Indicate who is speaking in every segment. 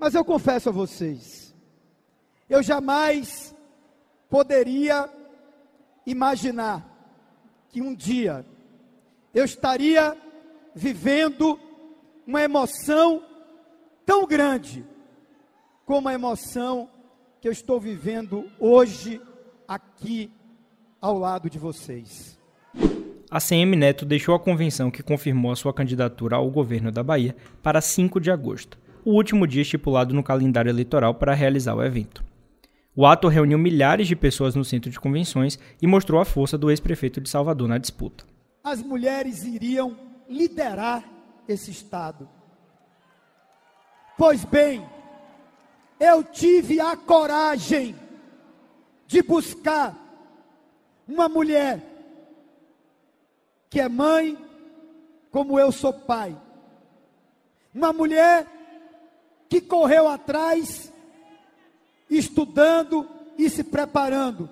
Speaker 1: Mas eu confesso a vocês, eu jamais poderia imaginar que um dia eu estaria vivendo uma emoção tão grande como a emoção que eu estou vivendo hoje aqui ao lado de vocês.
Speaker 2: A CM Neto deixou a convenção que confirmou a sua candidatura ao governo da Bahia para 5 de agosto, o último dia estipulado no calendário eleitoral para realizar o evento. O ato reuniu milhares de pessoas no centro de convenções e mostrou a força do ex-prefeito de Salvador na disputa.
Speaker 1: As mulheres iriam liderar esse Estado. Pois bem, eu tive a coragem de buscar uma mulher que é mãe, como eu sou pai. Uma mulher que correu atrás, estudando e se preparando,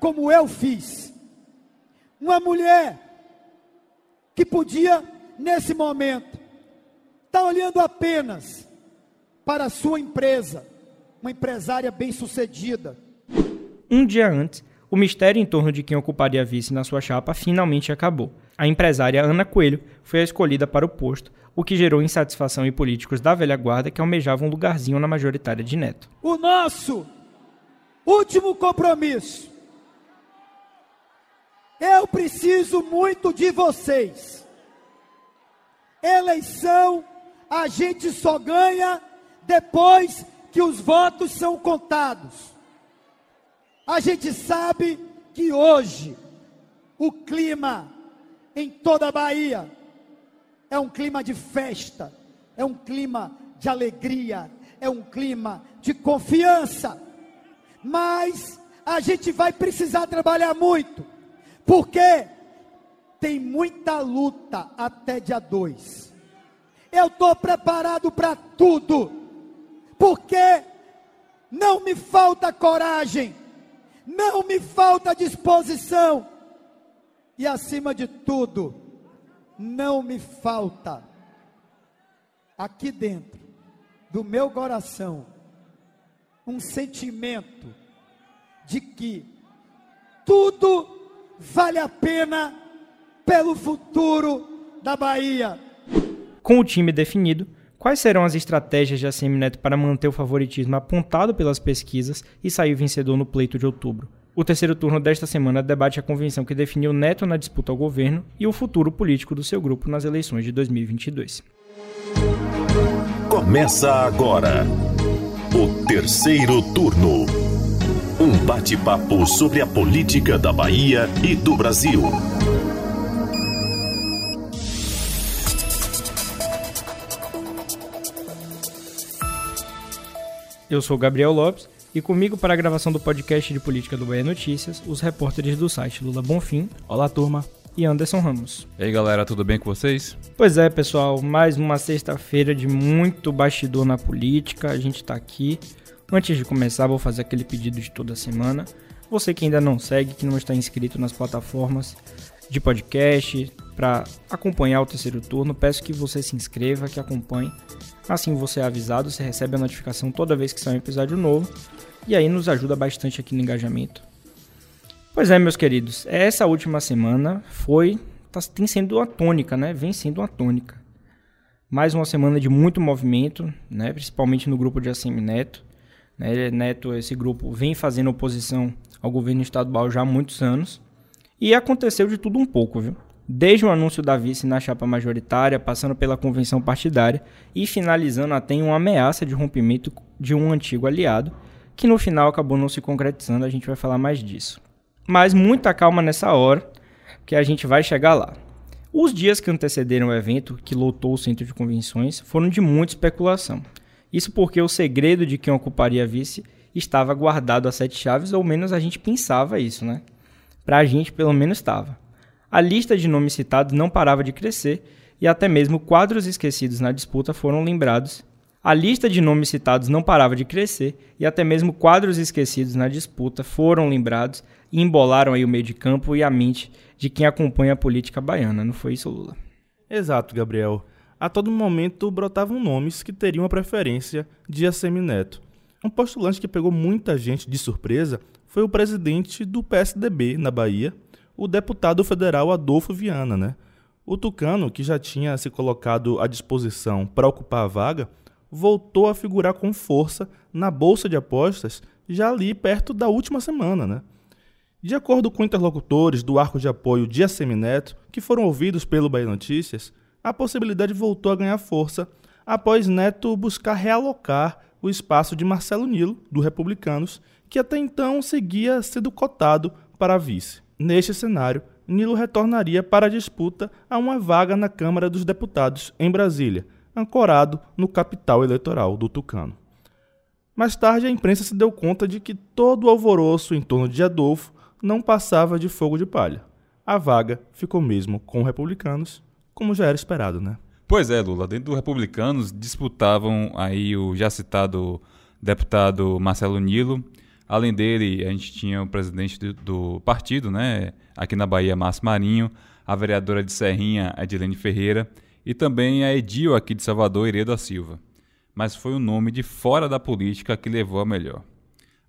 Speaker 1: como eu fiz. Uma mulher que podia, nesse momento, estar tá olhando apenas para a sua empresa, uma empresária bem-sucedida.
Speaker 2: Um dia antes, o mistério em torno de quem ocuparia a vice na sua chapa finalmente acabou. A empresária Ana Coelho foi a escolhida para o posto, o que gerou insatisfação em políticos da velha guarda que almejavam um lugarzinho na majoritária de Neto.
Speaker 1: O nosso último compromisso. Eu preciso muito de vocês. Eleição a gente só ganha depois que os votos são contados. A gente sabe que hoje o clima em toda a Bahia. É um clima de festa, é um clima de alegria, é um clima de confiança. Mas a gente vai precisar trabalhar muito, porque tem muita luta até dia 2. Eu estou preparado para tudo, porque não me falta coragem, não me falta disposição e acima de tudo, não me falta aqui dentro do meu coração um sentimento de que tudo vale a pena pelo futuro da Bahia.
Speaker 2: Com o time definido, quais serão as estratégias de ACM Neto para manter o favoritismo apontado pelas pesquisas e sair vencedor no pleito de outubro? O terceiro turno desta semana debate a convenção que definiu Neto na disputa ao governo e o futuro político do seu grupo nas eleições de 2022.
Speaker 3: Começa agora o terceiro turno. Um bate-papo sobre a política da Bahia e do Brasil.
Speaker 2: Eu sou Gabriel Lopes e comigo para a gravação do podcast de política do Bahia Notícias, os repórteres do site Lula Bonfim.
Speaker 4: Olá, turma.
Speaker 2: E Anderson Ramos.
Speaker 4: E aí, galera, tudo bem com vocês?
Speaker 2: Pois é, pessoal, mais uma sexta-feira de muito bastidor na política. A gente está aqui. Antes de começar, vou fazer aquele pedido de toda semana. Você que ainda não segue, que não está inscrito nas plataformas de podcast para acompanhar o terceiro turno, peço que você se inscreva, que acompanhe. Assim você é avisado, você recebe a notificação toda vez que sai um episódio novo e aí nos ajuda bastante aqui no engajamento. Pois é, meus queridos, essa última semana foi, tá, tem sendo uma tônica, né? Vem sendo uma tônica. Mais uma semana de muito movimento, né? Principalmente no grupo de ACM Neto. Né? Neto, esse grupo, vem fazendo oposição ao governo estadual já há muitos anos. E aconteceu de tudo um pouco, viu? Desde o anúncio da vice na chapa majoritária, passando pela convenção partidária e finalizando até em uma ameaça de rompimento de um antigo aliado que no final acabou não se concretizando, a gente vai falar mais disso. Mas muita calma nessa hora, que a gente vai chegar lá. Os dias que antecederam o evento, que lotou o centro de convenções, foram de muita especulação. Isso porque o segredo de quem ocuparia a vice estava guardado a sete chaves, ou menos a gente pensava isso, né? Pra gente, pelo menos estava. A lista de nomes citados não parava de crescer e até mesmo quadros esquecidos na disputa foram lembrados a lista de nomes citados não parava de crescer e até mesmo quadros esquecidos na disputa foram lembrados e embolaram aí o meio de campo e a mente de quem acompanha a política baiana. Não foi isso, Lula?
Speaker 4: Exato, Gabriel.
Speaker 5: a todo momento brotavam nomes que teriam a preferência de Assemineto. Um postulante que pegou muita gente de surpresa foi o presidente do PSDB na Bahia, o deputado federal Adolfo Viana. Né? O Tucano, que já tinha se colocado à disposição para ocupar a vaga, voltou a figurar com força na bolsa de apostas já ali perto da última semana. Né? De acordo com interlocutores do arco de apoio de Assemineto, que foram ouvidos pelo Bahia Notícias, a possibilidade voltou a ganhar força após Neto buscar realocar o espaço de Marcelo Nilo, do Republicanos, que até então seguia sendo cotado para vice. Neste cenário, Nilo retornaria para a disputa a uma vaga na Câmara dos Deputados, em Brasília, ancorado no capital eleitoral do Tucano. Mais tarde, a imprensa se deu conta de que todo o alvoroço em torno de Adolfo não passava de fogo de palha. A vaga ficou mesmo com republicanos, como já era esperado, né?
Speaker 4: Pois é, Lula. Dentro do Republicanos disputavam aí o já citado deputado Marcelo Nilo. Além dele, a gente tinha o presidente do, do partido, né? Aqui na Bahia, Márcio Marinho, a vereadora de Serrinha, Edilene Ferreira, e também a Edil aqui de Salvador, Iredo da Silva. Mas foi o nome de fora da política que levou a melhor.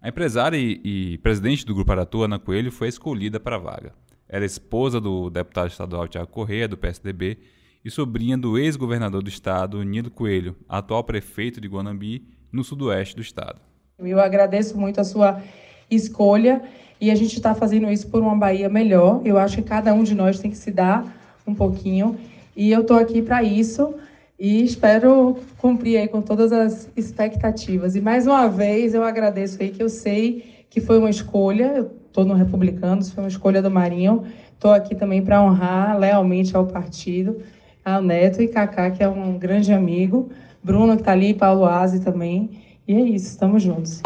Speaker 4: A empresária e, e presidente do Grupo Aratu, Ana Coelho, foi escolhida para a vaga. Era esposa do deputado estadual Tiago Correia, do PSDB, e sobrinha do ex-governador do estado, Nilo Coelho, atual prefeito de Guanambi, no sudoeste do estado.
Speaker 6: Eu agradeço muito a sua escolha e a gente está fazendo isso por uma Bahia melhor. Eu acho que cada um de nós tem que se dar um pouquinho e eu estou aqui para isso e espero cumprir aí com todas as expectativas. E mais uma vez eu agradeço aí que eu sei que foi uma escolha, eu estou no Republicanos, foi uma escolha do Marinho. Estou aqui também para honrar lealmente ao partido ao Neto e Kaká, que é um grande amigo, Bruno, que está ali, Paulo Aze também. E é isso, estamos juntos.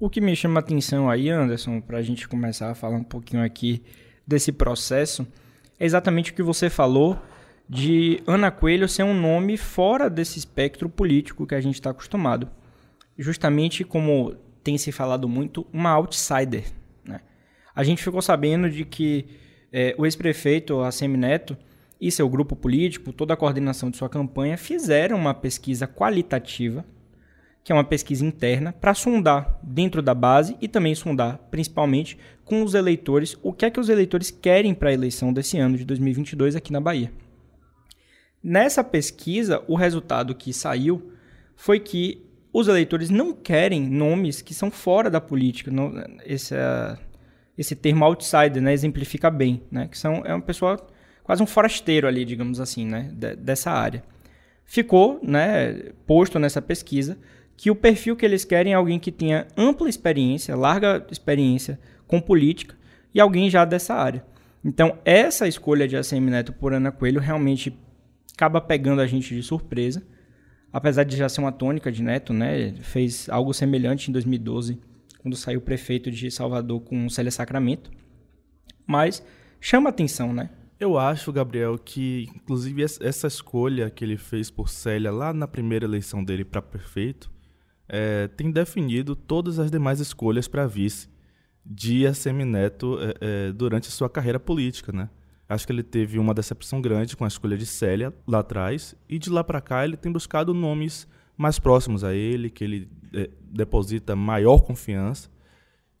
Speaker 2: O que me chama a atenção aí, Anderson, para a gente começar a falar um pouquinho aqui desse processo, é exatamente o que você falou de Ana Coelho ser um nome fora desse espectro político que a gente está acostumado. Justamente como tem se falado muito, uma outsider. Né? A gente ficou sabendo de que é, o ex-prefeito Assemi Neto e seu grupo político, toda a coordenação de sua campanha, fizeram uma pesquisa qualitativa, que é uma pesquisa interna, para sondar dentro da base e também sondar, principalmente, com os eleitores, o que é que os eleitores querem para a eleição desse ano de 2022 aqui na Bahia. Nessa pesquisa, o resultado que saiu foi que os eleitores não querem nomes que são fora da política. Não, esse, esse termo outsider, né, exemplifica bem, né, que são é uma pessoa quase um forasteiro ali, digamos assim, né, de, dessa área. Ficou, né, posto nessa pesquisa que o perfil que eles querem é alguém que tenha ampla experiência, larga experiência com política e alguém já dessa área. Então, essa escolha de ACM Neto por Ana Coelho realmente acaba pegando a gente de surpresa. Apesar de já ser uma tônica de Neto, né? Fez algo semelhante em 2012 quando saiu o prefeito de Salvador com Célia Sacramento. Mas chama atenção, né?
Speaker 5: Eu acho, Gabriel, que inclusive essa escolha que ele fez por Célia lá na primeira eleição dele para prefeito é, tem definido todas as demais escolhas para vice de Assemineto é, é, durante sua carreira política, né? Acho que ele teve uma decepção grande com a escolha de Célia lá atrás e de lá para cá ele tem buscado nomes mais próximos a ele, que ele é, deposita maior confiança.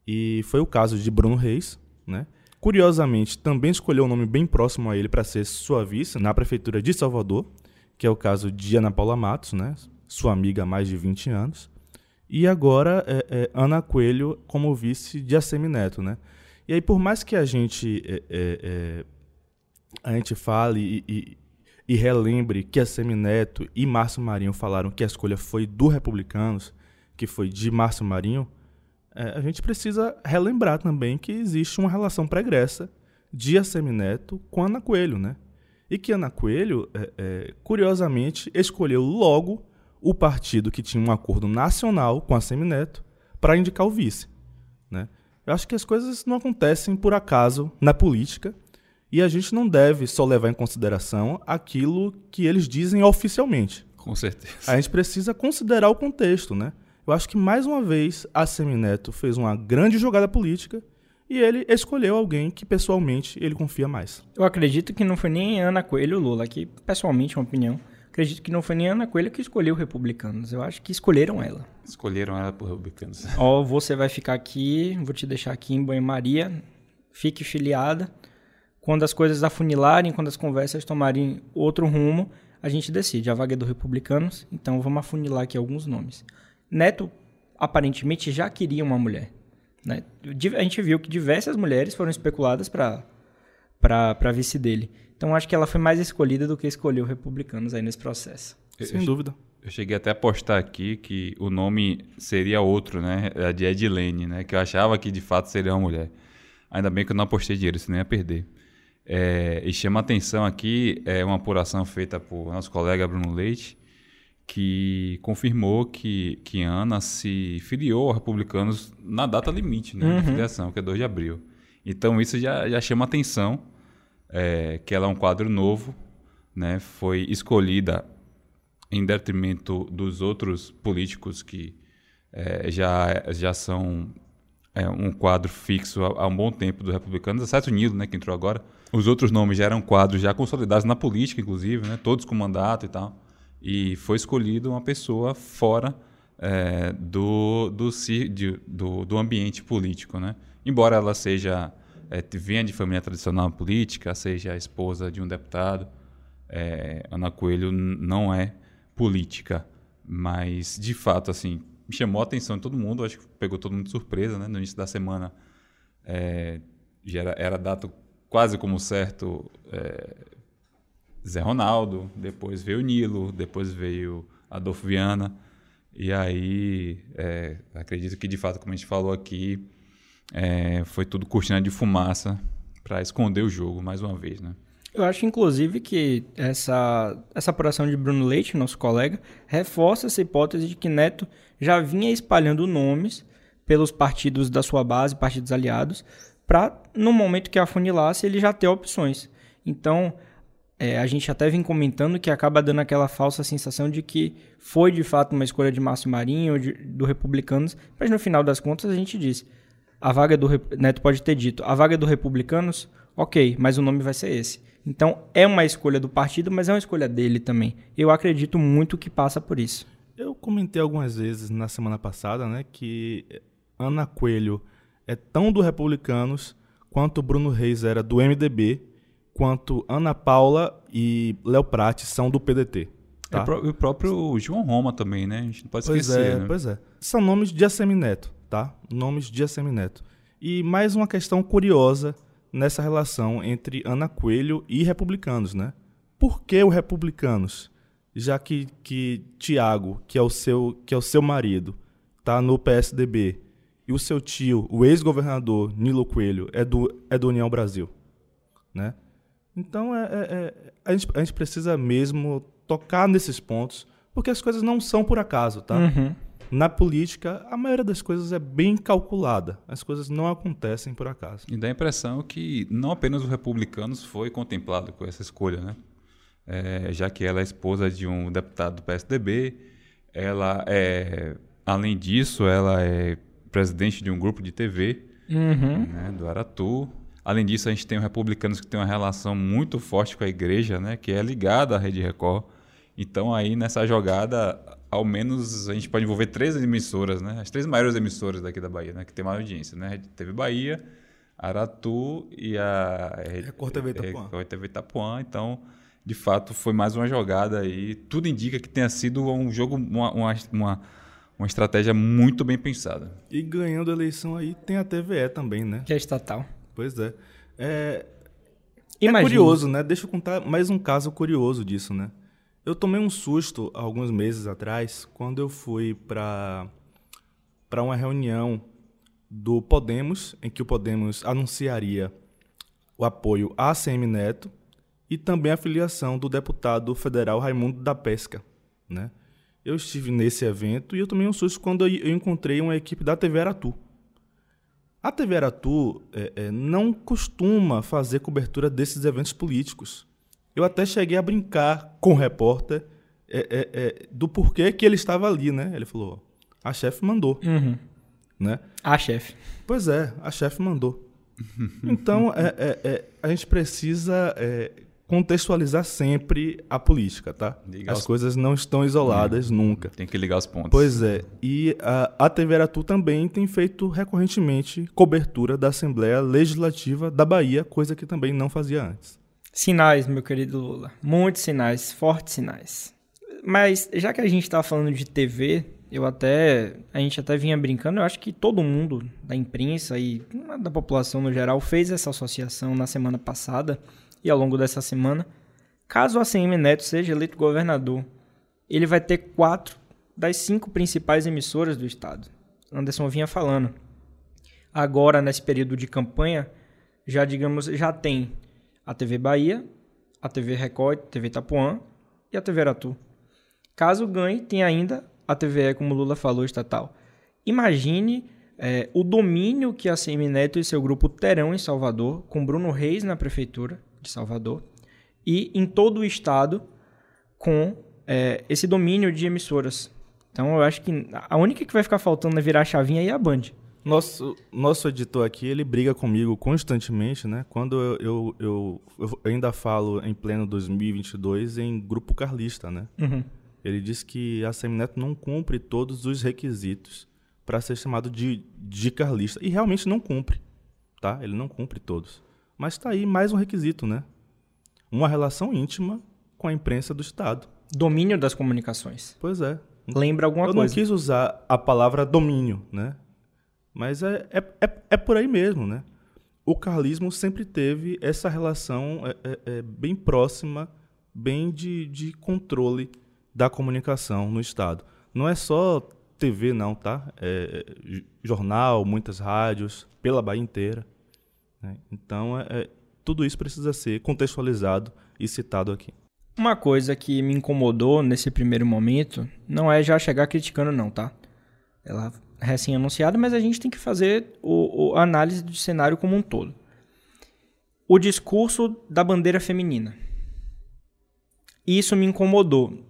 Speaker 5: E foi o caso de Bruno Reis, né? Curiosamente, também escolheu um nome bem próximo a ele para ser sua vice na prefeitura de Salvador, que é o caso de Ana Paula Matos, né? Sua amiga há mais de 20 anos. E agora é, é Ana Coelho como vice de Assemineto, né? E aí, por mais que a gente é, é, é a gente fale e, e e relembre que a Semineto e Márcio Marinho falaram que a escolha foi do Republicanos, que foi de Márcio Marinho, é, a gente precisa relembrar também que existe uma relação pregressa de Assemineto com Ana Coelho, né? E que Ana Coelho, é, é, curiosamente, escolheu logo o partido que tinha um acordo nacional com a Semineto para indicar o vice. Né? Eu acho que as coisas não acontecem por acaso na política e a gente não deve só levar em consideração aquilo que eles dizem oficialmente.
Speaker 4: Com certeza.
Speaker 5: A gente precisa considerar o contexto, né? Eu acho que mais uma vez a Semineto fez uma grande jogada política e ele escolheu alguém que pessoalmente ele confia mais.
Speaker 2: Eu acredito que não foi nem Ana Coelho Lula, aqui pessoalmente uma opinião. Acredito que não foi nem Ana Coelho que escolheu republicanos. Eu acho que escolheram ela.
Speaker 4: Escolheram ela por republicanos.
Speaker 2: Ó, você vai ficar aqui, vou te deixar aqui em banho-maria, fique filiada. Quando as coisas afunilarem, quando as conversas tomarem outro rumo, a gente decide. A vaga é do republicanos, então vamos afunilar aqui alguns nomes. Neto aparentemente já queria uma mulher. Né? A gente viu que diversas mulheres foram especuladas para vice dele. Então acho que ela foi mais escolhida do que escolheu republicanos aí nesse processo.
Speaker 5: Sem eu, dúvida.
Speaker 4: Eu cheguei até a postar aqui que o nome seria outro, né? A de Edilene, né? Que eu achava que de fato seria uma mulher. Ainda bem que eu não apostei dinheiro, senão ia perder. É, e chama atenção aqui é uma apuração feita por nosso colega Bruno Leite, que confirmou que, que Ana se filiou aos republicanos na data limite né, uhum. de filiação, que é 2 de abril. Então isso já, já chama atenção, é, que ela é um quadro novo, né, foi escolhida em detrimento dos outros políticos que é, já, já são é, um quadro fixo há, há, um bom tempo dos republicanos, exceto o Nilo, né, que entrou agora. Os outros nomes já eram quadros já consolidados na política, inclusive, né, todos com mandato e tal e foi escolhido uma pessoa fora é, do, do, do, do, ambiente político. Né? Embora ela seja é, venha de família tradicional política, seja a esposa de um deputado, é, Ana Coelho não é política, mas de fato assim me chamou a atenção de todo mundo, acho que pegou todo mundo de surpresa, né? No início da semana é, já era, era dado quase como certo é, Zé Ronaldo, depois veio Nilo, depois veio Adolfo Viana. E aí, é, acredito que de fato, como a gente falou aqui, é, foi tudo cortina de fumaça para esconder o jogo, mais uma vez, né?
Speaker 2: Eu acho, inclusive, que essa, essa apuração de Bruno Leite, nosso colega, reforça essa hipótese de que Neto já vinha espalhando nomes pelos partidos da sua base, partidos aliados, para, no momento que afunilasse, ele já ter opções. Então, é, a gente até vem comentando que acaba dando aquela falsa sensação de que foi de fato uma escolha de Márcio Marinho ou de, do Republicanos, mas no final das contas a gente diz, a vaga do Neto pode ter dito, a vaga do Republicanos, ok, mas o nome vai ser esse. Então é uma escolha do partido, mas é uma escolha dele também. Eu acredito muito que passa por isso.
Speaker 5: Eu comentei algumas vezes na semana passada, né, que Ana Coelho é tão do Republicanos quanto Bruno Reis era do MDB quanto Ana Paula e Léo Prati são do PDT.
Speaker 4: Tá? É, o próprio João Roma também, né? A gente não pode
Speaker 5: pois
Speaker 4: esquecer.
Speaker 5: É,
Speaker 4: né?
Speaker 5: Pois é. São nomes de Assemineto, tá? Nomes de Assemineto. E mais uma questão curiosa nessa relação entre Ana Coelho e republicanos, né? Por que os republicanos? Já que, que Tiago, que é o seu que é o seu marido, tá no PSDB, e o seu tio, o ex-governador Nilo Coelho, é do, é do União Brasil, né? Então é, é, é, a, gente, a gente precisa mesmo tocar nesses pontos, porque as coisas não são por acaso, tá?
Speaker 2: Uhum.
Speaker 5: Na política, a maioria das coisas é bem calculada. As coisas não acontecem por acaso.
Speaker 4: E dá a impressão que não apenas os republicanos foi contemplado com essa escolha, né? É, já que ela é esposa de um deputado do PSDB, ela é, além disso, ela é presidente de um grupo de TV,
Speaker 2: uhum.
Speaker 4: né, do Aratu. Além disso, a gente tem os republicanos que têm uma relação muito forte com a igreja, né, que é ligada à Rede Record. Então, aí nessa jogada, ao menos a gente pode envolver três emissoras, né, as três maiores emissoras daqui da Bahia, né, que tem maior audiência, né, TV Bahia, Aratu e a
Speaker 5: Record TV Itapuã.
Speaker 4: Record TV Itapuã. Então, de fato, foi mais uma jogada aí. Tudo indica que tenha sido um jogo, uma, uma, uma uma estratégia muito bem pensada.
Speaker 5: E ganhando a eleição aí tem a TVE também, né?
Speaker 2: Que é estatal.
Speaker 5: Pois é. É, é curioso, né? Deixa eu contar mais um caso curioso disso, né? Eu tomei um susto alguns meses atrás quando eu fui para para uma reunião do Podemos, em que o Podemos anunciaria o apoio a ACM Neto e também a filiação do deputado federal Raimundo da Pesca, né? Eu estive nesse evento e eu tomei um susto quando eu encontrei uma equipe da TV Aratu. A TV Aratu é, é, não costuma fazer cobertura desses eventos políticos. Eu até cheguei a brincar com o repórter é, é, é do porquê que ele estava ali, né? Ele falou, a chefe mandou.
Speaker 2: Uhum.
Speaker 5: Né?
Speaker 2: A chefe.
Speaker 5: Pois é, a chefe mandou. Então, é, a gente precisa é, contextualizar sempre a política, tá?
Speaker 4: Ligar
Speaker 5: As
Speaker 4: os-
Speaker 5: coisas não estão isoladas nunca.
Speaker 4: Tem que ligar os pontos.
Speaker 5: Pois é, e a, a TV Aratu também tem feito recorrentemente cobertura da Assembleia Legislativa da Bahia, coisa que também não fazia antes.
Speaker 2: Sinais, meu querido Lula. Muitos sinais, fortes sinais. Mas já que a gente tá falando de TV, eu até. A gente até vinha brincando, eu acho que todo mundo da imprensa e da população no geral fez essa associação na semana passada e ao longo dessa semana. Caso ACM Neto seja eleito governador, ele vai ter quatro das cinco principais emissoras do estado. Anderson vinha falando. Agora, nesse período de campanha, já digamos, já tem a TV Bahia, a TV Record, TV Itapuã e a TV Aratu. Caso ganhe, tem ainda a TVE, como Lula falou, estatal. Imagine eh, o domínio que a CM Neto e seu grupo terão em Salvador, com Bruno Reis na prefeitura de Salvador e em todo o estado com eh, esse domínio de emissoras. Então eu acho que a única que vai ficar faltando é virar a chavinha é a Band.
Speaker 5: Nosso, nosso editor aqui, ele briga comigo constantemente, né? Quando eu, eu, eu, eu ainda falo em pleno 2022 em grupo carlista, né?
Speaker 2: Uhum.
Speaker 5: Ele diz que a Semineto não cumpre todos os requisitos para ser chamado de, de carlista. E realmente não cumpre, tá? Ele não cumpre todos. Mas está aí mais um requisito, né? Uma relação íntima com a imprensa do Estado.
Speaker 2: Domínio das comunicações.
Speaker 5: Pois é.
Speaker 2: Lembra alguma
Speaker 5: Eu
Speaker 2: coisa?
Speaker 5: não quis usar a palavra domínio, né? Mas é, é, é, é por aí mesmo, né? O carlismo sempre teve essa relação é, é, é, bem próxima, bem de, de controle da comunicação no Estado. Não é só TV, não, tá? É, jornal, muitas rádios, pela Bahia inteira. Né? Então, é, é, tudo isso precisa ser contextualizado e citado aqui.
Speaker 2: Uma coisa que me incomodou nesse primeiro momento não é já chegar criticando, não, tá? Ela é recém-anunciada, mas a gente tem que fazer o, o- a análise do cenário como um todo. O discurso da bandeira feminina. Isso me incomodou.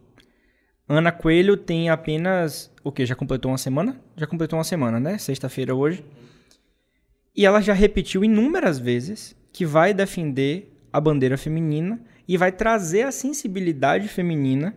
Speaker 2: Ana Coelho tem apenas. O que? Já completou uma semana? Já completou uma semana, né? Sexta-feira hoje. E ela já repetiu inúmeras vezes que vai defender a bandeira feminina e vai trazer a sensibilidade feminina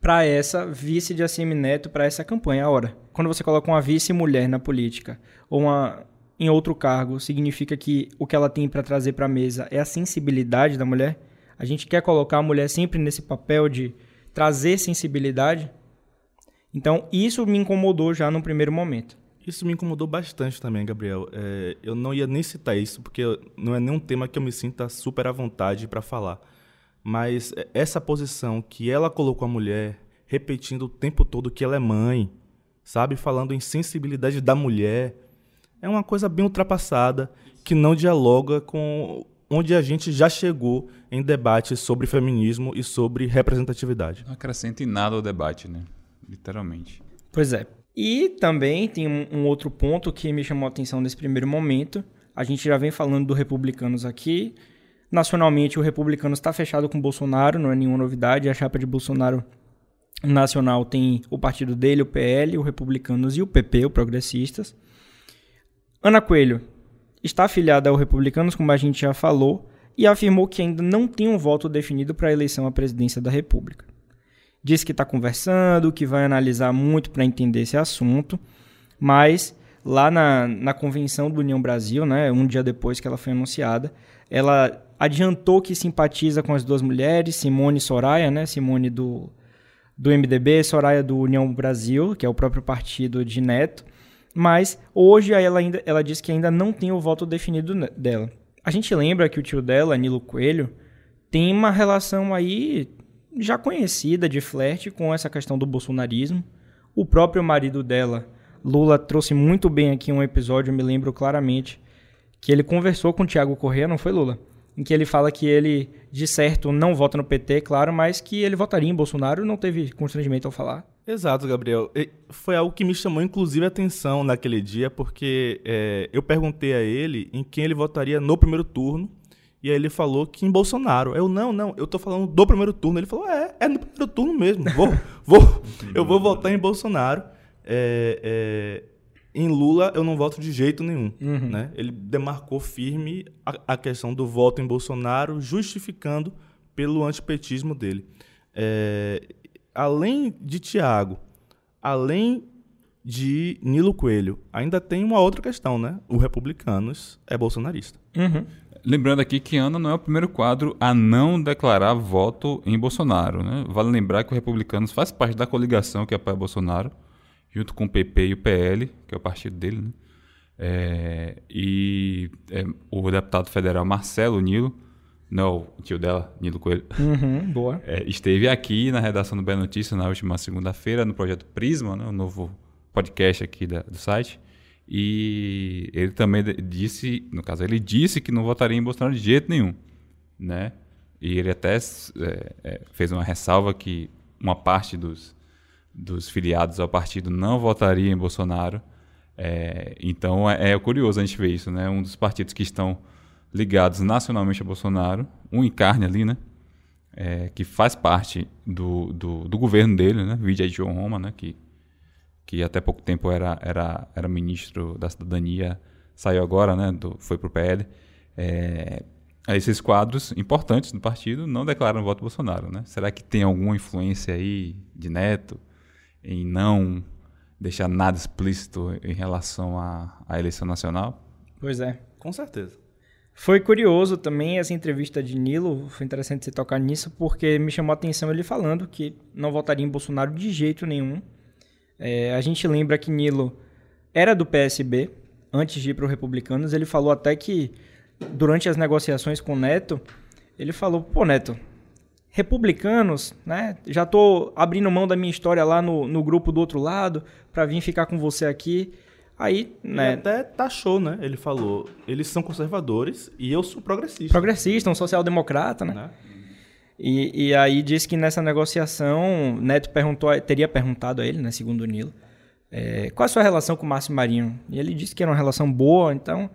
Speaker 2: para essa vice de ACM Neto, para essa campanha. Ora, quando você coloca uma vice-mulher na política ou uma em outro cargo, significa que o que ela tem para trazer para a mesa é a sensibilidade da mulher? A gente quer colocar a mulher sempre nesse papel de trazer sensibilidade? Então, isso me incomodou já no primeiro momento.
Speaker 5: Isso me incomodou bastante também, Gabriel. É, eu não ia nem citar isso, porque não é nenhum tema que eu me sinta super à vontade para falar. Mas é, essa posição que ela colocou a mulher, repetindo o tempo todo que ela é mãe, sabe? Falando em sensibilidade da mulher, é uma coisa bem ultrapassada, que não dialoga com onde a gente já chegou em debates sobre feminismo e sobre representatividade.
Speaker 4: Não acrescenta em nada ao debate, né? Literalmente.
Speaker 2: Pois é. E também tem um, um outro ponto que me chamou a atenção nesse primeiro momento. A gente já vem falando do Republicanos aqui. Nacionalmente, o Republicanos está fechado com Bolsonaro, não é nenhuma novidade. A chapa de Bolsonaro nacional tem o partido dele, o PL, o Republicanos e o PP, o Progressistas. Ana Coelho está afiliada ao Republicanos, como a gente já falou, e afirmou que ainda não tem um voto definido para a eleição à presidência da República. Diz que está conversando, que vai analisar muito para entender esse assunto, mas lá na, na convenção do União Brasil, né, um dia depois que ela foi anunciada, ela adiantou que simpatiza com as duas mulheres, Simone e Soraya, né, Simone do, do MDB, Soraya do União Brasil, que é o próprio partido de Neto, mas hoje ela ainda ela diz que ainda não tem o voto definido dela. A gente lembra que o tio dela, Nilo Coelho, tem uma relação aí já conhecida de flerte com essa questão do bolsonarismo. O próprio marido dela, Lula, trouxe muito bem aqui um episódio, me lembro claramente, que ele conversou com o Tiago Corrêa, não foi, Lula? Em que ele fala que ele, de certo, não vota no PT, claro, mas que ele votaria em Bolsonaro não teve constrangimento ao falar.
Speaker 5: Exato, Gabriel. E Foi algo que me chamou, inclusive, a atenção naquele dia, porque é, eu perguntei a ele em quem ele votaria no primeiro turno, e aí ele falou que em Bolsonaro. Eu, não, não, eu tô falando do primeiro turno. Ele falou, é, é no primeiro turno mesmo. Vou, vou, eu vou votar em Bolsonaro. É, é, em Lula eu não voto de jeito nenhum. Né? Ele demarcou firme a, a, questão do voto em Bolsonaro, justificando pelo antipetismo dele. É, além de Tiago, além de Nilo Coelho, ainda tem uma outra questão, né? O Republicanos é bolsonarista.
Speaker 4: Uhum. Lembrando aqui que Ana não é o primeiro quadro a não declarar voto em Bolsonaro. Né? Vale lembrar que o Republicanos faz parte da coligação que apoia Bolsonaro, junto com o PP e o PL, que é o partido dele. Né? É, e é, o deputado federal Marcelo Nilo, não, o tio dela, Nilo Coelho,
Speaker 2: uhum, boa.
Speaker 4: É, esteve aqui na redação do Bela Notícia na última segunda-feira, no projeto Prisma, né, o novo podcast aqui da, do site. E ele também disse, no caso, ele disse que não votaria em Bolsonaro de jeito nenhum, né? E ele até é, é, fez uma ressalva que uma parte dos, dos filiados ao partido não votaria em Bolsonaro. É, então é, é, curioso a gente ver isso, né? Um dos partidos que estão ligados nacionalmente a Bolsonaro, um encarne ali, né? É, que faz parte do, do, do, governo dele, né? Vídeo de João Roma, né? Que que até pouco tempo era, era, era ministro da cidadania, saiu agora, né, do, foi para o PL. É, esses quadros importantes do partido não declaram voto Bolsonaro. Né? Será que tem alguma influência aí de Neto em não deixar nada explícito em relação à, à eleição nacional?
Speaker 2: Pois é.
Speaker 5: Com certeza.
Speaker 2: Foi curioso também essa entrevista de Nilo, foi interessante você tocar nisso, porque me chamou a atenção ele falando que não votaria em Bolsonaro de jeito nenhum, é, a gente lembra que Nilo era do PSB, antes de ir para o Republicanos. Ele falou até que, durante as negociações com o Neto, ele falou: pô, Neto, republicanos, né? Já tô abrindo mão da minha história lá no, no grupo do outro lado para vir ficar com você aqui. Aí, né?
Speaker 5: Ele até taxou, né? Ele falou: eles são conservadores e eu sou progressista.
Speaker 2: Progressista, um social-democrata, né? né? E, e aí disse que nessa negociação, Neto perguntou, teria perguntado a ele, né, segundo o Nilo, é, qual a sua relação com o Márcio Marinho? E ele disse que era uma relação boa, então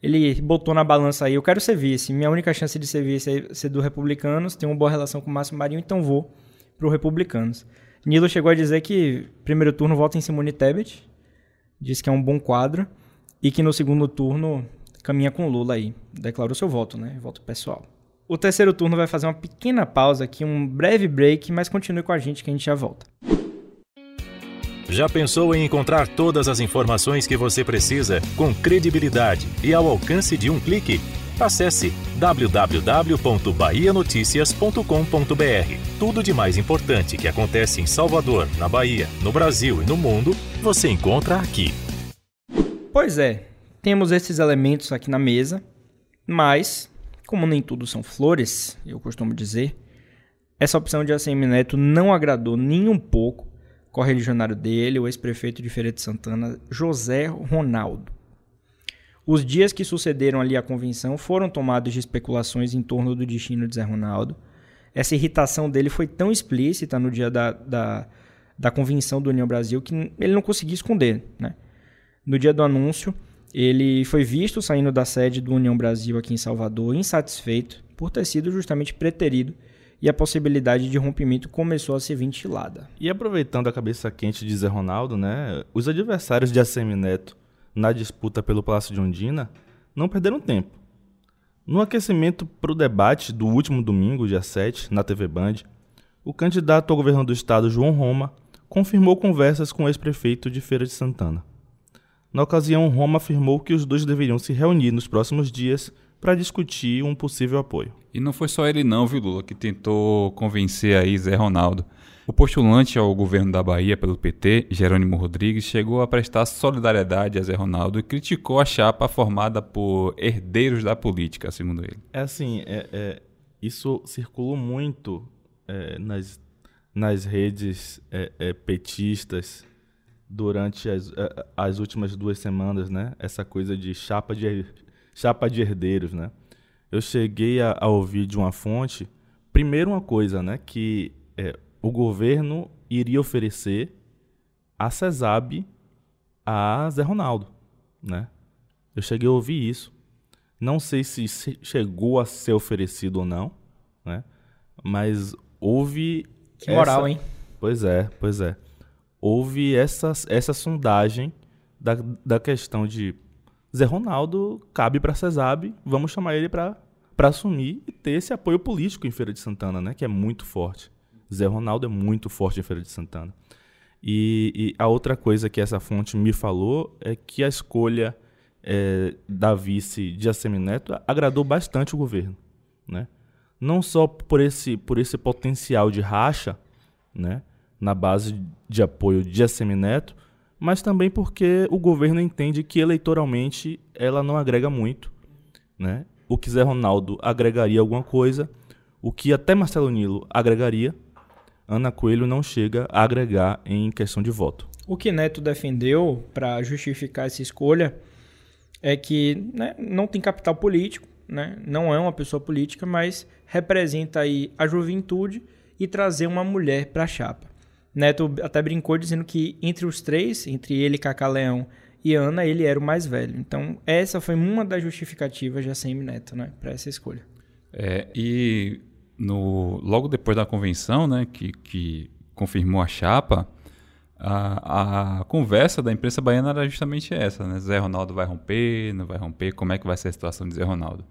Speaker 2: ele botou na balança aí, eu quero ser vice, minha única chance de ser vice é ser do Republicanos, tenho uma boa relação com o Márcio Marinho, então vou pro Republicanos. Nilo chegou a dizer que primeiro turno vota em Simone Tebet, disse que é um bom quadro, e que no segundo turno caminha com Lula aí, declarou seu voto, né, voto pessoal. O terceiro turno vai fazer uma pequena pausa aqui, um breve break, mas continue com a gente que a gente já volta.
Speaker 3: Já pensou em encontrar todas as informações que você precisa com credibilidade e ao alcance de um clique? Acesse www.bahianoticias.com.br. Tudo de mais importante que acontece em Salvador, na Bahia, no Brasil e no mundo, você encontra aqui.
Speaker 2: Pois é, temos esses elementos aqui na mesa, mas como nem tudo são flores, eu costumo dizer, essa opção de ACM Neto não agradou nem um pouco correligionário dele, o ex-prefeito de Feira de Santana, José Ronaldo. Os dias que sucederam ali a convenção foram tomados de especulações em torno do destino de Zé Ronaldo. Essa irritação dele foi tão explícita no dia da, da, da convenção do União Brasil que ele não conseguia esconder. Né? No dia do anúncio, ele foi visto saindo da sede do União Brasil aqui em Salvador, insatisfeito por ter sido justamente preterido e a possibilidade de rompimento começou a ser ventilada.
Speaker 5: E aproveitando a cabeça quente de Zé Ronaldo, né, os adversários de ACM Neto na disputa pelo Palácio de Ondina não perderam tempo. No aquecimento para o debate do último domingo, dia 7, na TV Band, o candidato ao governo do estado, João Roma, confirmou conversas com o ex-prefeito de Feira de Santana. Na ocasião, Roma afirmou que os dois deveriam se reunir nos próximos dias para discutir um possível apoio.
Speaker 4: E não foi só ele não, viu, Lula, que tentou convencer aí Zé Ronaldo. O postulante ao governo da Bahia pelo PT, Jerônimo Rodrigues, chegou a prestar solidariedade a Zé Ronaldo e criticou a chapa formada por herdeiros da política, segundo ele.
Speaker 5: É assim, é, é isso circulou muito é, nas, nas redes é, é, petistas durante as, as últimas duas semanas, né? Essa coisa de chapa de, chapa de herdeiros, né? Eu cheguei a, a ouvir de uma fonte, primeiro uma coisa, né? Que é, o governo iria oferecer a CESAB a Zé Ronaldo, né? Eu cheguei a ouvir isso. Não sei se chegou a ser oferecido ou não, né? Mas houve.
Speaker 2: Que moral, essa... hein?
Speaker 5: Pois é, pois é houve essa, essa sondagem da, da questão de Zé Ronaldo cabe para Cesab, vamos chamar ele para assumir e ter esse apoio político em Feira de Santana, né, que é muito forte. Zé Ronaldo é muito forte em Feira de Santana. E, e a outra coisa que essa fonte me falou é que a escolha é, da vice de Assemineto agradou bastante o governo, né? Não só por esse, por esse potencial de racha, né, na base de apoio de Assemineto, mas também porque o governo entende que eleitoralmente ela não agrega muito, né? O que Zé Ronaldo agregaria alguma coisa, o que até Marcelo Nilo agregaria, Ana Coelho não chega a agregar em questão de voto.
Speaker 2: O que Neto defendeu para justificar essa escolha é que né, não tem capital político, né, não é uma pessoa política, mas representa aí a juventude e trazer uma mulher para a chapa. Neto até brincou dizendo que entre os três, entre ele, Cacá Leão e Ana, ele era o mais velho. Então, essa foi uma das justificativas de ACM Neto, né, para essa escolha.
Speaker 4: É, e no, logo depois da convenção, né, que, que confirmou a chapa, a, a, conversa da imprensa baiana era justamente essa, né? Zé Ronaldo vai romper, não vai romper, como é que vai ser a situação de Zé Ronaldo?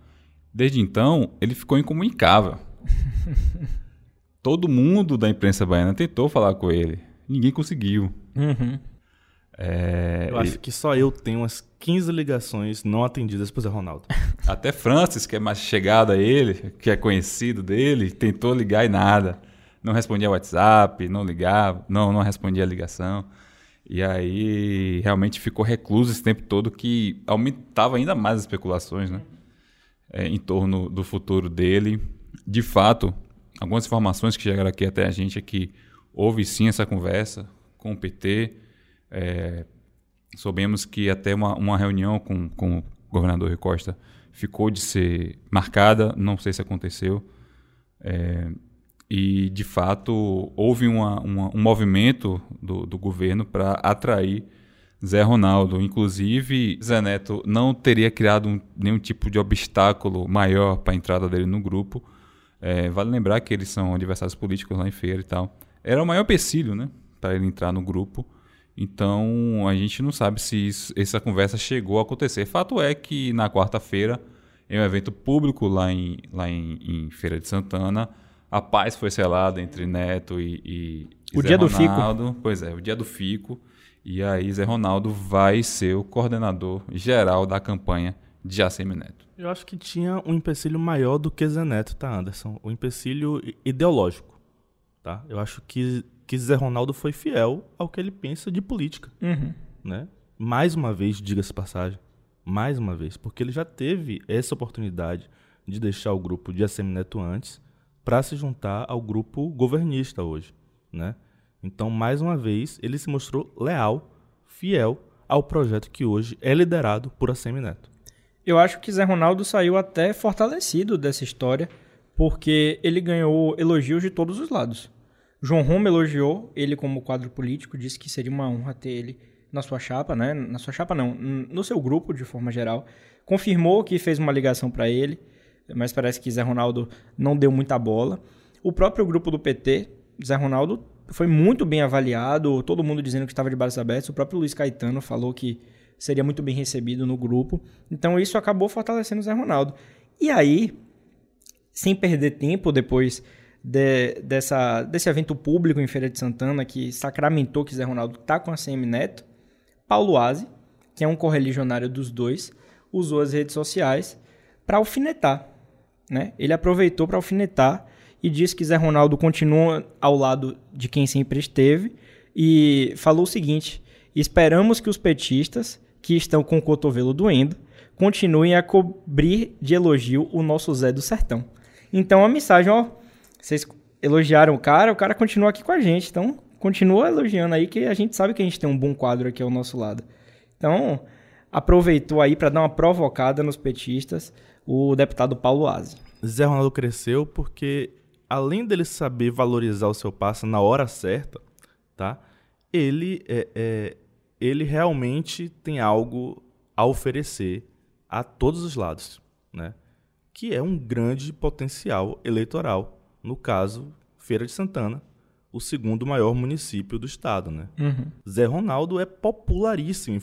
Speaker 4: Desde então, ele ficou incomunicável. Todo mundo da imprensa baiana tentou falar com ele, ninguém conseguiu.
Speaker 2: Uhum.
Speaker 5: É, eu acho que só eu tenho umas 15 ligações não atendidas por Zé Ronaldo.
Speaker 4: Até Francis, que é mais chegado a ele, que é conhecido dele, tentou ligar e nada não respondia WhatsApp, não ligava, não, não respondia a ligação. E aí realmente ficou recluso esse tempo todo que aumentava ainda mais as especulações né? É, em torno do futuro dele. De fato, algumas informações que chegaram aqui até a gente é que houve sim essa conversa com o PT. É, soubemos que até uma, uma reunião com, com o governador Rui Costa ficou de ser marcada, não sei se aconteceu. É, e, de fato, houve uma, uma, um movimento do, do governo para atrair Zé Ronaldo. Inclusive, Zé Neto não teria criado um, nenhum tipo de obstáculo maior para a entrada dele no grupo. É, vale lembrar que eles são adversários políticos lá em feira e tal. Era o maior empecilho né, para ele entrar no grupo. Então, a gente não sabe se isso, essa conversa chegou a acontecer. Fato é que na quarta-feira, em um evento público lá em, lá em, em Feira de Santana, a paz foi selada entre Neto e, e
Speaker 2: o
Speaker 4: Zé
Speaker 2: dia
Speaker 4: Ronaldo.
Speaker 2: do Fico.
Speaker 4: Pois é, o dia do Fico. E aí Zé Ronaldo vai ser o coordenador geral da campanha de ACM Neto.
Speaker 5: Eu acho que tinha um empecilho maior do que Zé Neto, tá, Anderson? O empecilho ideológico, tá? Eu acho que, que Zé Ronaldo foi fiel ao que ele pensa de política,
Speaker 2: uhum.
Speaker 5: né? Mais uma vez, diga-se passagem, mais uma vez, porque ele já teve essa oportunidade de deixar o grupo de ACM Neto antes para se juntar ao grupo governista hoje, né? Então, mais uma vez, ele se mostrou leal, fiel ao projeto que hoje é liderado por Assemi Neto.
Speaker 2: Eu acho que Zé Ronaldo saiu até fortalecido dessa história, porque ele ganhou elogios de todos os lados. João Roma elogiou ele como quadro político, disse que seria uma honra ter ele na sua chapa, né? Na sua chapa não, no seu grupo de forma geral. Confirmou que fez uma ligação para ele mas parece que Zé Ronaldo não deu muita bola. O próprio grupo do PT, Zé Ronaldo, foi muito bem avaliado, todo mundo dizendo que estava de braços abertos. O próprio Luiz Caetano falou que seria muito bem recebido no grupo. Então isso acabou fortalecendo o Zé Ronaldo. E aí, sem perder tempo depois de, dessa, desse evento público em Feira de Santana que sacramentou que Zé Ronaldo está com a CM Neto, Paulo Aze, que é um correligionário dos dois, usou as redes sociais para alfinetar né? Ele aproveitou para alfinetar e disse que Zé Ronaldo continua ao lado de quem sempre esteve e falou o seguinte: esperamos que os petistas, que estão com o cotovelo doendo, continuem a cobrir de elogio o nosso Zé do Sertão. Então a mensagem, ó, vocês elogiaram o cara, o cara continua aqui com a gente, então continua elogiando aí que a gente sabe que a gente tem um bom quadro aqui ao nosso lado. Então, aproveitou aí para dar uma provocada nos petistas o deputado Paulo Aze.
Speaker 5: Zé Ronaldo cresceu porque, além dele saber valorizar o seu passe na hora certa, tá? ele, é, é, ele realmente tem algo a oferecer a todos os lados, né? que é um grande potencial eleitoral. No caso, Feira de Santana, o segundo maior município do estado. Né?
Speaker 2: Uhum.
Speaker 5: Zé Ronaldo é popularíssimo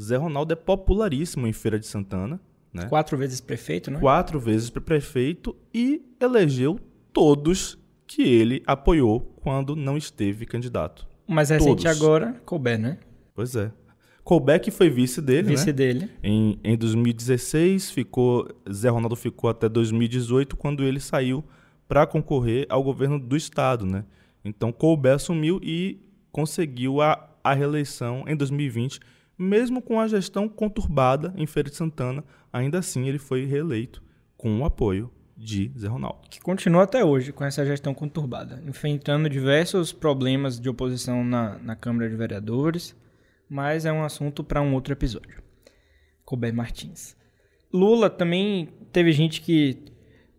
Speaker 5: Zé Ronaldo é popularíssimo em Feira de Santana. Né?
Speaker 2: Quatro vezes prefeito, né?
Speaker 5: Quatro vezes prefeito e elegeu todos que ele apoiou quando não esteve candidato.
Speaker 2: Mais recente
Speaker 5: Todos.
Speaker 2: agora, Colbert, né?
Speaker 5: Pois é. Colbeck foi vice dele,
Speaker 2: Vice
Speaker 5: né?
Speaker 2: dele.
Speaker 5: Em, em 2016, ficou, Zé Ronaldo ficou até 2018, quando ele saiu para concorrer ao governo do estado, né? Então, Colbert assumiu e conseguiu a, a reeleição em 2020, mesmo com a gestão conturbada em Feira de Santana, ainda assim ele foi reeleito com o apoio de Zé Ronaldo.
Speaker 2: que continua até hoje com essa gestão conturbada, enfrentando diversos problemas de oposição na, na Câmara de Vereadores, mas é um assunto para um outro episódio. Colbert Martins. Lula também teve gente que,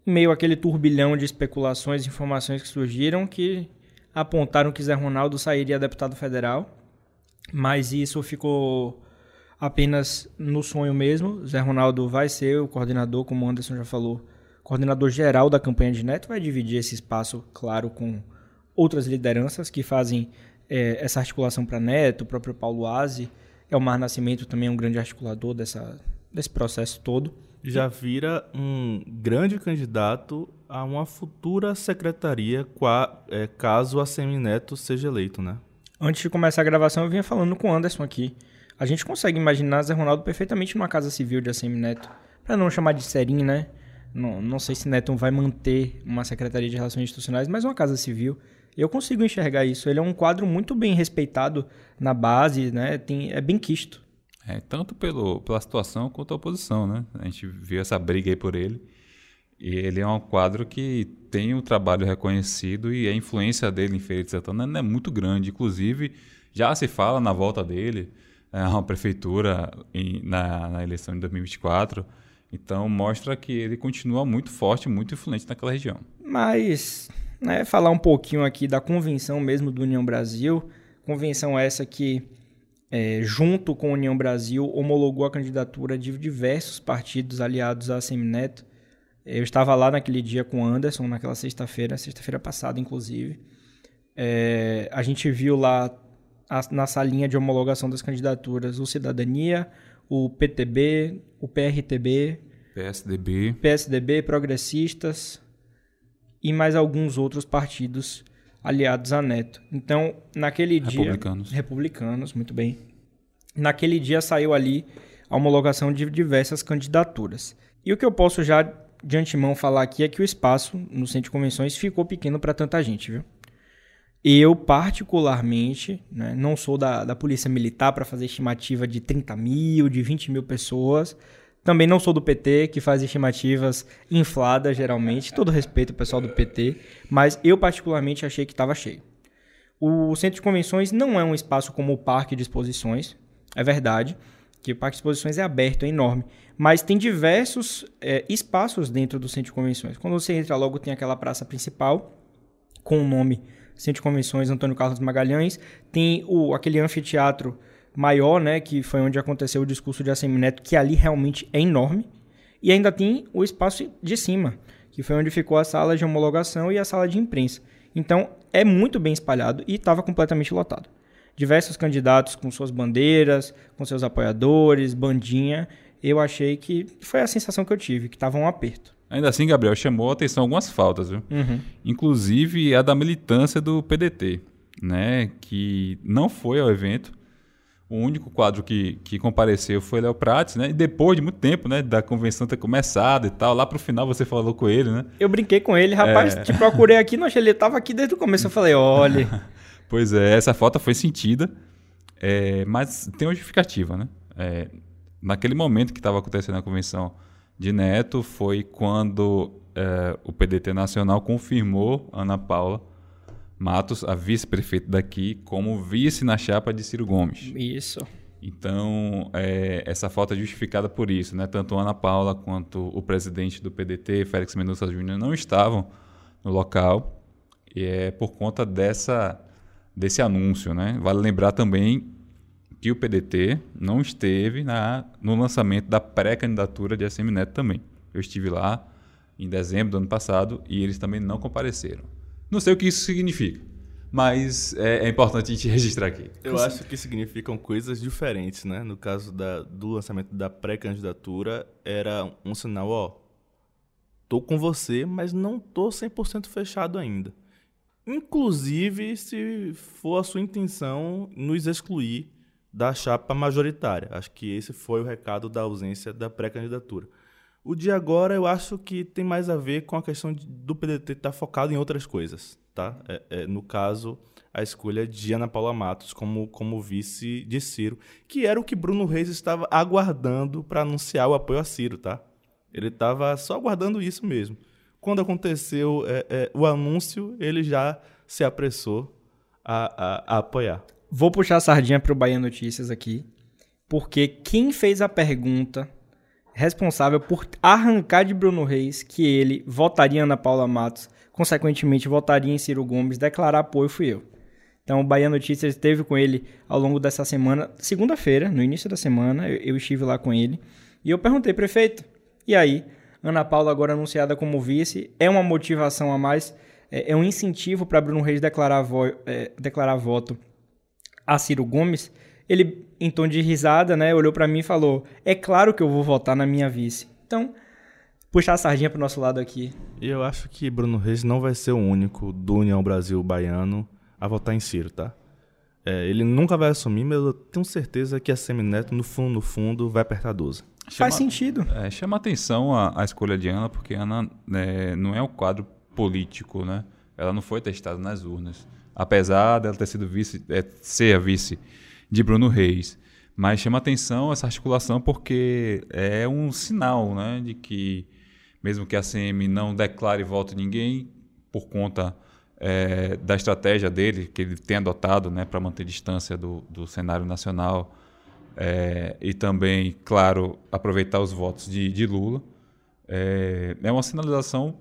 Speaker 2: meio àquele turbilhão de especulações e informações que surgiram, que apontaram que Zé Ronaldo sairia deputado federal, mas isso ficou apenas no sonho mesmo. Zé Ronaldo vai ser o coordenador, como o Anderson já falou, coordenador geral da campanha de Neto, vai dividir esse espaço, claro, com outras lideranças que fazem eh, essa articulação para Neto, o próprio Paulo Aze, Elmar Nascimento também é um grande articulador dessa, desse processo todo.
Speaker 5: Já vira um grande candidato a uma futura secretaria qua- é, caso a Semineto seja eleito, né?
Speaker 2: Antes de começar a gravação, eu vinha falando com o Anderson aqui. A gente consegue imaginar Zé Ronaldo perfeitamente numa casa civil de ACM Neto. Pra não chamar de serinho, né? Não, não sei se Neto vai manter uma Secretaria de Relações Institucionais, mas uma casa civil. Eu consigo enxergar isso. Ele é um quadro muito bem respeitado na base, né? Tem, é bem quisto.
Speaker 4: É, tanto pelo, pela situação quanto a oposição, né? A gente viu essa briga aí por ele. E ele é um quadro que tem o trabalho reconhecido e a influência dele em Feira de Santana é muito grande. Inclusive, já se fala na volta dele a uma prefeitura em- na, na eleição de 2024. Então, mostra que ele continua muito forte, muito influente naquela região.
Speaker 2: Mas, né, falar um pouquinho aqui da convenção mesmo do União Brasil. Convenção essa que, é, junto com a União Brasil, homologou a candidatura de diversos partidos aliados à Semineto. Eu estava lá naquele dia com o Anderson, naquela sexta-feira, sexta-feira passada, inclusive. É, a gente viu lá a- na salinha de homologação das candidaturas o Cidadania, o PTB, o PRTB,
Speaker 4: PSDB,
Speaker 2: PSDB, Progressistas e mais alguns outros partidos aliados a Neto. Então, naquele dia.
Speaker 4: Republicanos.
Speaker 2: Republicanos, muito bem. Naquele dia saiu ali a homologação de diversas candidaturas. E o que eu posso já de antemão falar aqui é que o espaço no centro de convenções ficou pequeno para tanta gente, viu? Eu, particularmente, né, não sou da, da polícia militar para fazer estimativa de 30 mil, de 20 mil pessoas. Também não sou do PT, que faz estimativas infladas, geralmente. Todo respeito ao pessoal do PT. Mas eu, particularmente, achei que estava cheio. O centro de convenções não é um espaço como o parque de exposições. É verdade que o parque de exposições é aberto, é enorme. Mas tem diversos eh, espaços dentro do centro de convenções. Quando você entra logo, tem aquela praça principal, com o nome Centro de Convenções Antônio Carlos Magalhães. Tem o, aquele anfiteatro maior, né, que foi onde aconteceu o discurso de ACM Neto, que ali realmente é enorme. E ainda tem o espaço de cima, que foi onde ficou a sala de homologação e a sala de imprensa. Então, é muito bem espalhado e estava completamente lotado. Diversos candidatos com suas bandeiras, com seus apoiadores, bandinha. Eu achei que foi a sensação que eu tive, que estava um aperto.
Speaker 4: Ainda assim, Gabriel, chamou a atenção algumas faltas, viu? Inclusive a da militância do PDT, né? Que não foi ao evento. O único quadro que, que compareceu foi Léo Prates, né? E depois de muito tempo, né? Da convenção ter começado e tal. Lá pro final você falou com ele, né?
Speaker 2: Eu brinquei com ele, rapaz, te procurei aqui, não achei ele estava aqui desde o começo. Eu falei, olha,
Speaker 4: Pois é, essa falta foi sentida, é, mas tem uma justificativa, né? É, naquele momento que estava acontecendo a convenção de Neto foi quando é, o PDT Nacional confirmou Ana Paula Matos, a vice-prefeita daqui, como vice na chapa de Ciro Gomes.
Speaker 2: isso.
Speaker 4: Então, é, essa falta é justificada por isso, né? Tanto Ana Paula quanto o presidente do PDT, Félix Mendonça Júnior, não estavam no local. E é por conta dessa, desse anúncio, né? Vale lembrar também que o PDT não esteve na, no lançamento da pré-candidatura de ACM Neto também. Eu estive lá em dezembro do ano passado e eles também não compareceram. Não sei o que isso significa, mas é, é, importante a gente registrar aqui.
Speaker 5: Eu acho que significam coisas diferentes, né? No caso da, do lançamento da pré-candidatura, era um sinal, ó, tô com você, mas não tô 100% fechado ainda. Inclusive, se for a sua intenção nos excluir da chapa majoritária. Acho que esse foi o recado da ausência da pré-candidatura. O de agora eu acho que tem mais a ver com a questão de, do PDT estar tá focado em outras coisas. Tá? É, é, no caso, a escolha de Ana Paula Matos como, como vice de Ciro, que era o que Bruno Reis estava aguardando para anunciar o apoio a Ciro. Tá? Ele estava só aguardando isso mesmo. Quando aconteceu é, é, o anúncio, ele já se apressou a, a, a apoiar.
Speaker 2: Vou puxar a sardinha para o Bahia Notícias aqui, porque quem fez a pergunta responsável por arrancar de Bruno Reis que ele votaria Ana Paula Matos, consequentemente votaria em Ciro Gomes, declarar apoio fui eu. Então o Bahia Notícias esteve com ele ao longo dessa semana, segunda-feira, no início da semana, eu, eu estive lá com ele, e eu perguntei, prefeito, e aí? Ana Paula agora anunciada como vice, é uma motivação a mais, é, é um incentivo para Bruno Reis declarar, vo, é, declarar voto a Ciro Gomes, ele, em tom de risada, né, olhou para mim e falou: É claro que eu vou votar na minha vice. Então, puxar a sardinha pro nosso lado aqui.
Speaker 5: E eu acho que Bruno Reis não vai ser o único do União Brasil baiano a votar em Ciro, tá? É, ele nunca vai assumir, mas eu tenho certeza que a Semineto, no fundo, no fundo, vai apertar 12. Chama,
Speaker 2: Faz sentido.
Speaker 4: É, chama atenção a, a, escolha de Ana, porque Ana né, não é um quadro político, né? Ela não foi testada nas urnas apesar dela ter sido vice, é, ser a vice de Bruno Reis. Mas chama atenção essa articulação porque é um sinal né, de que, mesmo que a CM não declare voto de ninguém, por conta é, da estratégia dele, que ele tem adotado né, para manter distância do, do cenário nacional, é, e também, claro, aproveitar os votos de, de Lula, é, é uma sinalização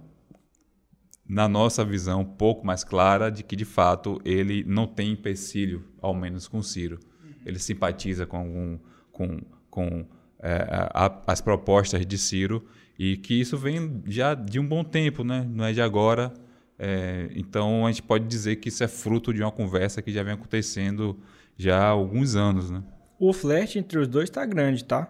Speaker 4: na nossa visão, um pouco mais clara de que, de fato, ele não tem empecilho, ao menos com Ciro. Ele simpatiza com, algum, com, com é, a, as propostas de Ciro e que isso vem já de um bom tempo, né? não é de agora. É, então, a gente pode dizer que isso é fruto de uma conversa que já vem acontecendo já há alguns anos. Né?
Speaker 2: O flerte entre os dois está grande, tá?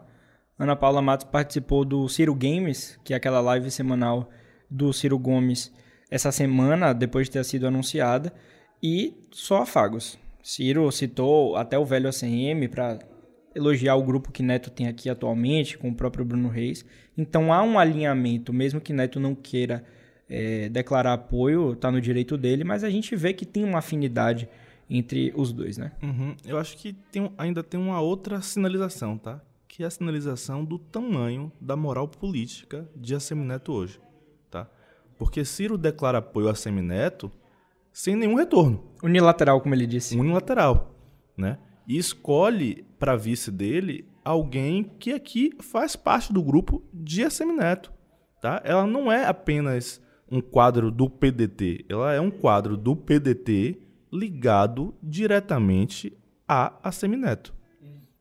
Speaker 2: Ana Paula Matos participou do Ciro Games, que é aquela live semanal do Ciro Gomes, essa semana, depois de ter sido anunciada, e só afagos. Ciro citou até o velho ACM para elogiar o grupo que Neto tem aqui atualmente, com o próprio Bruno Reis. Então há um alinhamento, mesmo que Neto não queira é, declarar apoio, está no direito dele, mas a gente vê que tem uma afinidade entre os dois, né?
Speaker 5: Uhum. Eu acho que tem, ainda tem uma outra sinalização, tá? Que é a sinalização do tamanho da moral política de Assemineto hoje. Porque Ciro declara apoio a Semineto sem nenhum retorno.
Speaker 2: Unilateral, como ele disse.
Speaker 5: Unilateral, né? E escolhe para vice dele alguém que aqui faz parte do grupo de Assemineto, tá? Ela não é apenas um quadro do PDT, ela é um quadro do PDT ligado diretamente a Assemineto.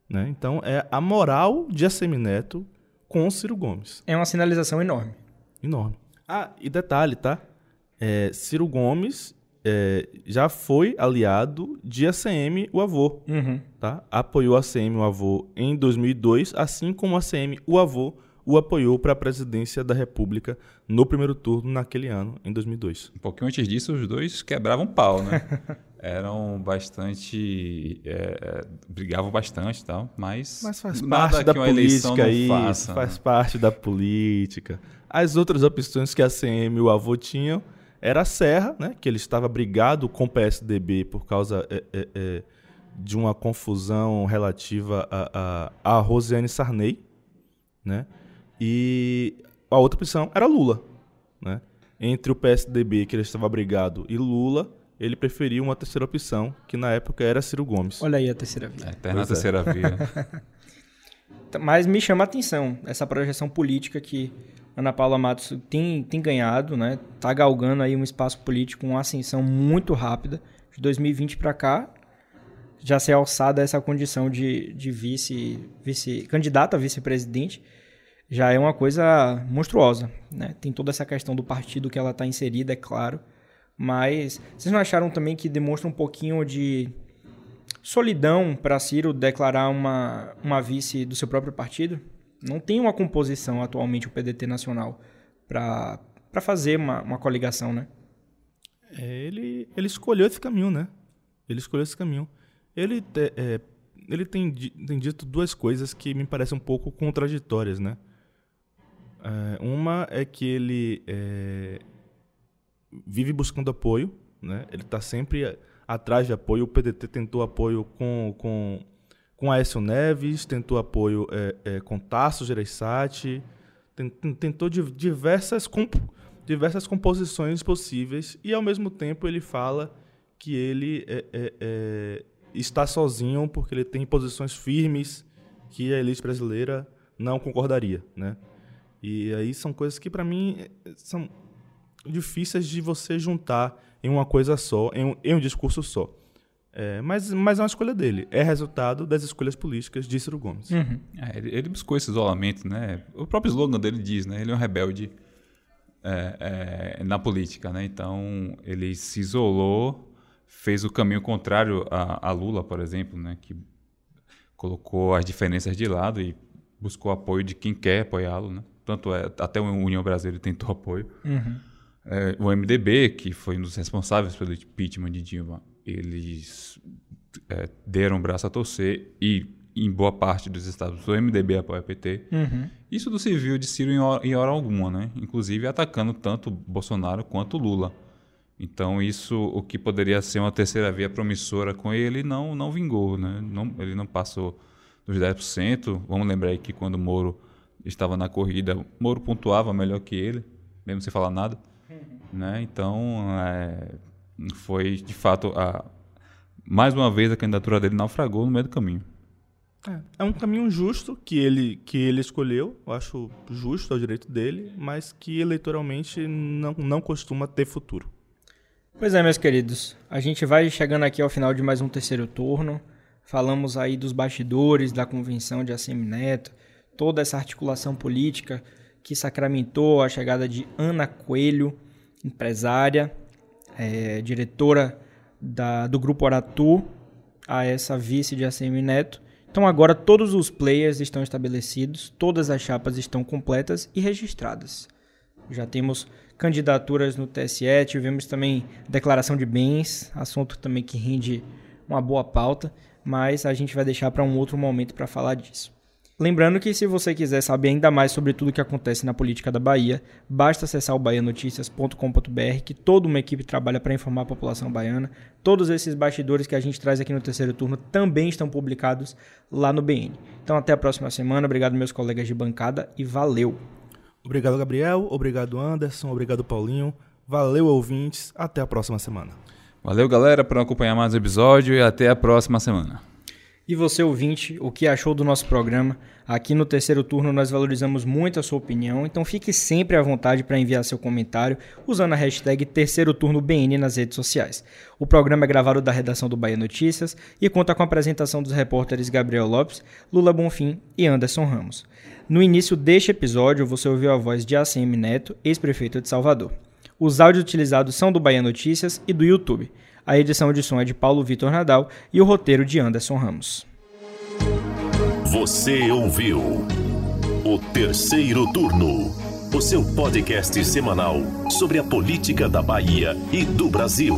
Speaker 5: Né? Então é a moral de Assemineto com Ciro Gomes.
Speaker 2: É uma sinalização enorme.
Speaker 5: Enorme. Ah, e detalhe, tá? É, Ciro Gomes é, já foi aliado de ACM, o avô.
Speaker 2: Uhum.
Speaker 5: Tá? Apoiou a ACM, o avô, em 2002, assim como a ACM, o avô, o apoiou para a presidência da República no primeiro turno naquele ano, em 2002.
Speaker 4: Um pouquinho antes disso, os dois quebravam pau, né? Eram bastante. É, brigavam bastante e tal, mas.
Speaker 5: Mas faz parte da política isso, faça, faz né? parte da política. As outras opções que a CM e o avô tinham era a Serra, né, que ele estava brigado com o PSDB por causa é, é, é, de uma confusão relativa a, a, a Rosiane Sarney, né, e a outra opção era Lula, né. Entre o PSDB, que ele estava brigado, e Lula, ele preferiu uma terceira opção, que na época era Ciro Gomes.
Speaker 2: Olha aí a terceira via. É,
Speaker 4: eterna terceira via.
Speaker 2: Mas me chama a atenção essa projeção política que Ana Paula Matos tem, tem ganhado, né? Tá galgando aí um espaço político, uma ascensão muito rápida. De 2020 para cá, já ser alçada essa condição de, de vice, vice candidata a vice-presidente já é uma coisa monstruosa, né? Tem toda essa questão do partido que ela está inserida, é claro, Mas vocês não acharam também que demonstra um pouquinho de solidão para Ciro declarar uma, uma vice do seu próprio partido? Não tem uma composição atualmente o PDT nacional para fazer uma, uma coligação, né?
Speaker 5: É, ele, ele escolheu esse caminho, né? Ele escolheu esse caminho. Ele, é, ele tem, tem dito duas coisas que me parecem um pouco contraditórias, né? É, uma é que ele é, vive buscando apoio, né? Ele está sempre atrás de apoio. O PDT tentou apoio com, com, com Aécio Neves, tentou apoio é, é, com Tasso Gereissati, tentou diversas, comp diversas composições possíveis e, ao mesmo tempo, ele fala que ele é, é, está sozinho porque ele tem posições firmes que a elite brasileira não concordaria, né? E aí são coisas que, para mim, são difíceis de você juntar em uma coisa só, em um, em um discurso só. É, mas, mas é uma escolha dele. É resultado das escolhas políticas de Ciro Gomes.
Speaker 4: Uhum. É, ele, ele, buscou esse isolamento, né? O próprio slogan dele diz, né? Ele é um rebelde é, é, na política, né? Então ele se isolou, fez o caminho contrário a, a, Lula, por exemplo, né? Que colocou as diferenças de lado e buscou apoio de quem quer apoiá-lo, né? Tanto é, até o União Brasil tentou apoio.
Speaker 2: Uhum.
Speaker 4: É, o MDB, que foi um dos responsáveis pelo impeachment de Dilma, eles é, deram o braço a torcer e, em boa parte dos estados, o MDB apoia o PT.
Speaker 2: Uhum.
Speaker 4: Isso do civil de Ciro em hora, em hora alguma, né? Inclusive atacando tanto Bolsonaro quanto Lula. Então isso, o que poderia ser uma terceira via promissora com ele, não, não vingou, né? Não, ele não passou dos 10%. Vamos lembrar aí que quando Moro estava na corrida, Moro pontuava melhor que ele, mesmo sem falar nada. Né? Então, é, foi de fato, a, mais uma vez a candidatura dele naufragou no meio do caminho.
Speaker 5: É, é, um caminho justo que ele, que ele escolheu, eu acho justo, é o direito dele, mas que eleitoralmente não, não costuma ter futuro.
Speaker 2: Pois é, meus queridos, a gente vai chegando aqui ao final de mais um terceiro turno. Falamos aí dos bastidores da convenção de ACM Neto, toda essa articulação política que sacramentou a chegada de Ana Coelho empresária, é, diretora da, do Grupo Aratu, a essa vice de ACM Neto. Então agora todos os players estão estabelecidos, todas as chapas estão completas e registradas. Já temos candidaturas no TSE, tivemos também declaração de bens, assunto também que rende uma boa pauta, mas a gente vai deixar para um outro momento para falar disso. Lembrando que se você quiser saber ainda mais sobre tudo o que acontece na política da Bahia, basta acessar o baianoticias.com.br, que toda uma equipe trabalha para informar a população baiana. Todos esses bastidores que a gente traz aqui no terceiro turno também estão publicados lá no BN. Então até a próxima semana, obrigado meus colegas de bancada e valeu.
Speaker 5: Obrigado Gabriel, obrigado Anderson, obrigado Paulinho, valeu ouvintes, até a próxima semana.
Speaker 4: Valeu galera por acompanhar mais o episódio e até a próxima semana.
Speaker 2: E você, ouvinte, o que achou do nosso programa? Aqui no terceiro turno nós valorizamos muito a sua opinião, então fique sempre à vontade para enviar seu comentário usando a hashtag Terceiro Turno BN nas redes sociais. O programa é gravado da redação do Bahia Notícias e conta com a apresentação dos repórteres Gabriel Lopes, Lula Bonfim e Anderson Ramos. No início deste episódio, você ouviu a voz de ACM Neto, ex-prefeito de Salvador. Os áudios utilizados são do Bahia Notícias e do YouTube. A edição de som é de Paulo Vitor Nadal e o roteiro de Anderson Ramos.
Speaker 3: Você ouviu o terceiro turno, o seu podcast semanal sobre a política da Bahia e do Brasil.